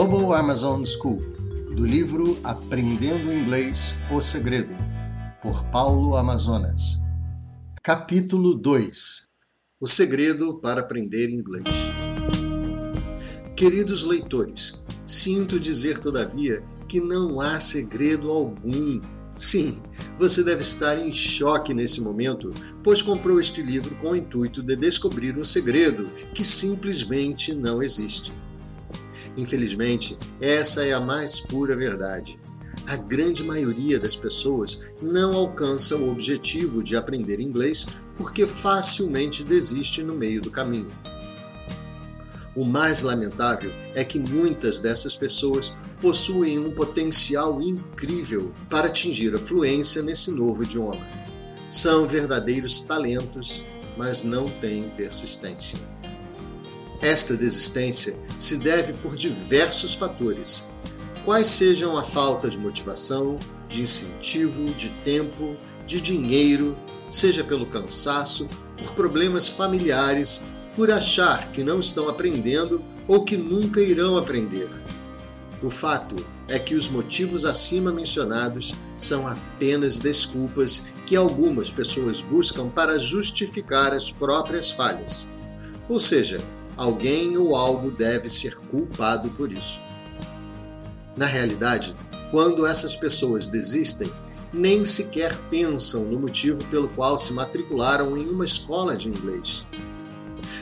Global Amazon School, do livro Aprendendo Inglês O Segredo, por Paulo Amazonas. Capítulo 2 O segredo para aprender inglês. Queridos leitores, sinto dizer, todavia, que não há segredo algum Sim, você deve estar em choque nesse momento, pois comprou este livro com o intuito de descobrir um segredo que simplesmente não existe. Infelizmente, essa é a mais pura verdade. A grande maioria das pessoas não alcança o objetivo de aprender inglês porque facilmente desiste no meio do caminho. O mais lamentável é que muitas dessas pessoas possuem um potencial incrível para atingir a fluência nesse novo idioma. São verdadeiros talentos, mas não têm persistência. Esta desistência se deve por diversos fatores, quais sejam a falta de motivação, de incentivo, de tempo, de dinheiro, seja pelo cansaço, por problemas familiares, por achar que não estão aprendendo ou que nunca irão aprender, o fato é que os motivos acima mencionados são apenas desculpas que algumas pessoas buscam para justificar as próprias falhas. Ou seja, alguém ou algo deve ser culpado por isso. Na realidade, quando essas pessoas desistem, nem sequer pensam no motivo pelo qual se matricularam em uma escola de inglês.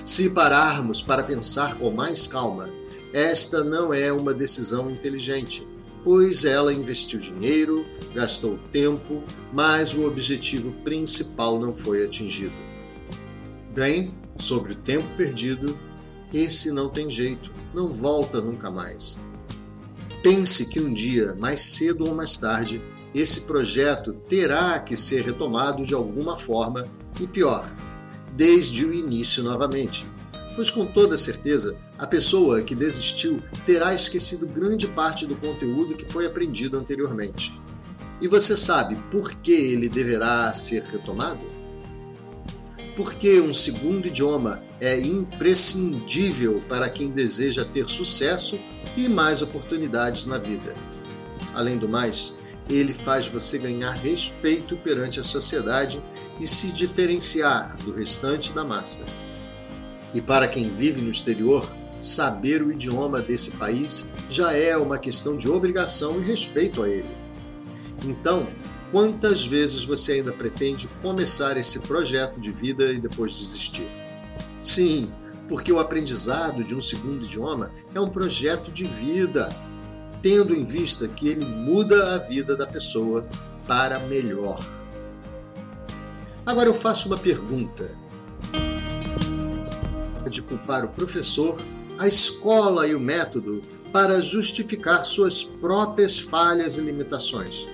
Se pararmos para pensar com mais calma, esta não é uma decisão inteligente, pois ela investiu dinheiro, gastou tempo, mas o objetivo principal não foi atingido. Bem, sobre o tempo perdido, esse não tem jeito, não volta nunca mais. Pense que um dia, mais cedo ou mais tarde, esse projeto terá que ser retomado de alguma forma e pior, desde o início novamente pois com toda certeza a pessoa que desistiu terá esquecido grande parte do conteúdo que foi aprendido anteriormente. E você sabe por que ele deverá ser retomado? Porque um segundo idioma é imprescindível para quem deseja ter sucesso e mais oportunidades na vida. Além do mais, ele faz você ganhar respeito perante a sociedade e se diferenciar do restante da massa. E para quem vive no exterior, saber o idioma desse país já é uma questão de obrigação e respeito a ele. Então, quantas vezes você ainda pretende começar esse projeto de vida e depois desistir? Sim, porque o aprendizado de um segundo idioma é um projeto de vida, tendo em vista que ele muda a vida da pessoa para melhor. Agora eu faço uma pergunta de culpar o professor, a escola e o método para justificar suas próprias falhas e limitações.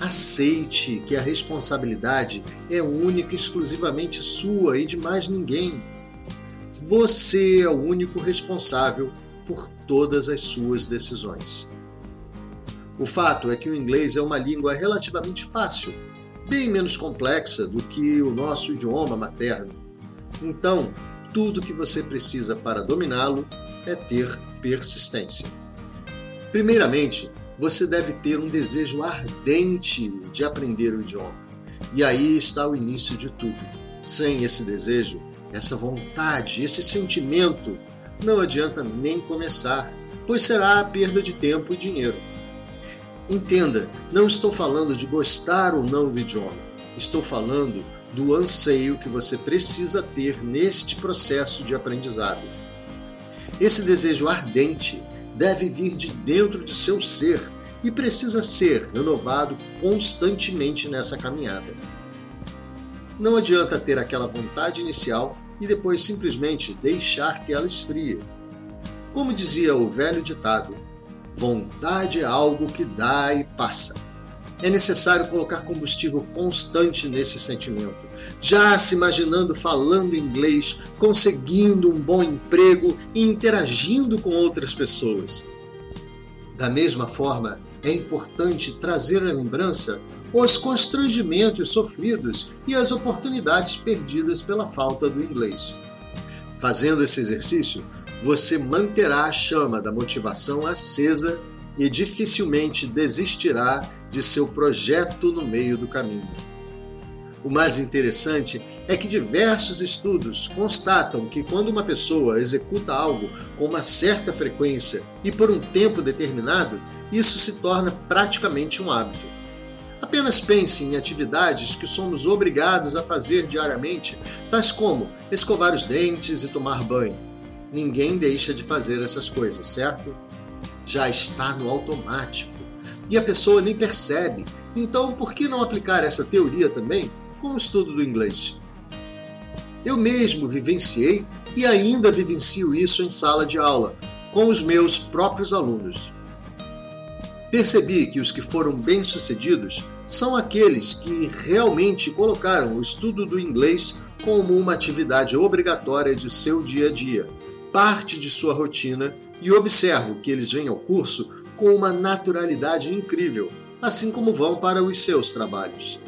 Aceite que a responsabilidade é única e exclusivamente sua e de mais ninguém. Você é o único responsável por todas as suas decisões. O fato é que o inglês é uma língua relativamente fácil, bem menos complexa do que o nosso idioma materno. Então, tudo que você precisa para dominá-lo é ter persistência. Primeiramente, você deve ter um desejo ardente de aprender o idioma. E aí está o início de tudo. Sem esse desejo, essa vontade, esse sentimento, não adianta nem começar, pois será a perda de tempo e dinheiro. Entenda, não estou falando de gostar ou não do idioma. Estou falando do anseio que você precisa ter neste processo de aprendizado. Esse desejo ardente deve vir de dentro de seu ser e precisa ser renovado constantemente nessa caminhada. Não adianta ter aquela vontade inicial e depois simplesmente deixar que ela esfrie. Como dizia o velho ditado, vontade é algo que dá e passa é necessário colocar combustível constante nesse sentimento. Já se imaginando falando inglês, conseguindo um bom emprego e interagindo com outras pessoas. Da mesma forma, é importante trazer à lembrança os constrangimentos sofridos e as oportunidades perdidas pela falta do inglês. Fazendo esse exercício, você manterá a chama da motivação acesa e dificilmente desistirá de seu projeto no meio do caminho. O mais interessante é que diversos estudos constatam que quando uma pessoa executa algo com uma certa frequência e por um tempo determinado, isso se torna praticamente um hábito. Apenas pense em atividades que somos obrigados a fazer diariamente, tais como escovar os dentes e tomar banho. Ninguém deixa de fazer essas coisas, certo? Já está no automático. E a pessoa nem percebe. Então, por que não aplicar essa teoria também com o estudo do inglês? Eu mesmo vivenciei e ainda vivencio isso em sala de aula, com os meus próprios alunos. Percebi que os que foram bem-sucedidos são aqueles que realmente colocaram o estudo do inglês como uma atividade obrigatória de seu dia a dia, parte de sua rotina, e observo que eles vêm ao curso com uma naturalidade incrível, assim como vão para os seus trabalhos.